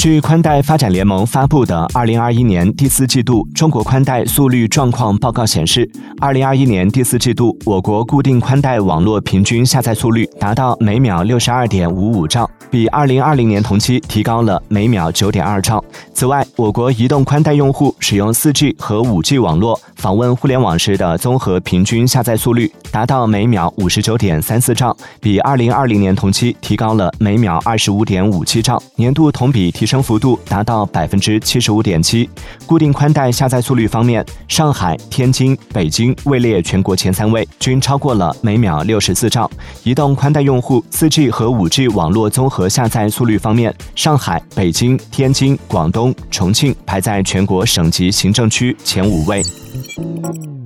据宽带发展联盟发布的《二零二一年第四季度中国宽带速率状况报告》显示，二零二一年第四季度我国固定宽带网络平均下载速率达到每秒六十二点五五兆，比二零二零年同期提高了每秒九点二兆。此外，我国移动宽带用户使用四 G 和五 G 网络访问互联网时的综合平均下载速率达到每秒五十九点三四兆，比二零二零年同期提高了每秒二十五点五七兆，年度同比提。升幅度达到百分之七十五点七。固定宽带下载速率方面，上海、天津、北京位列全国前三位，均超过了每秒六十四兆。移动宽带用户四 G 和五 G 网络综合下载速率方面，上海、北京、天津、广东、重庆排在全国省级行政区前五位。Thank you.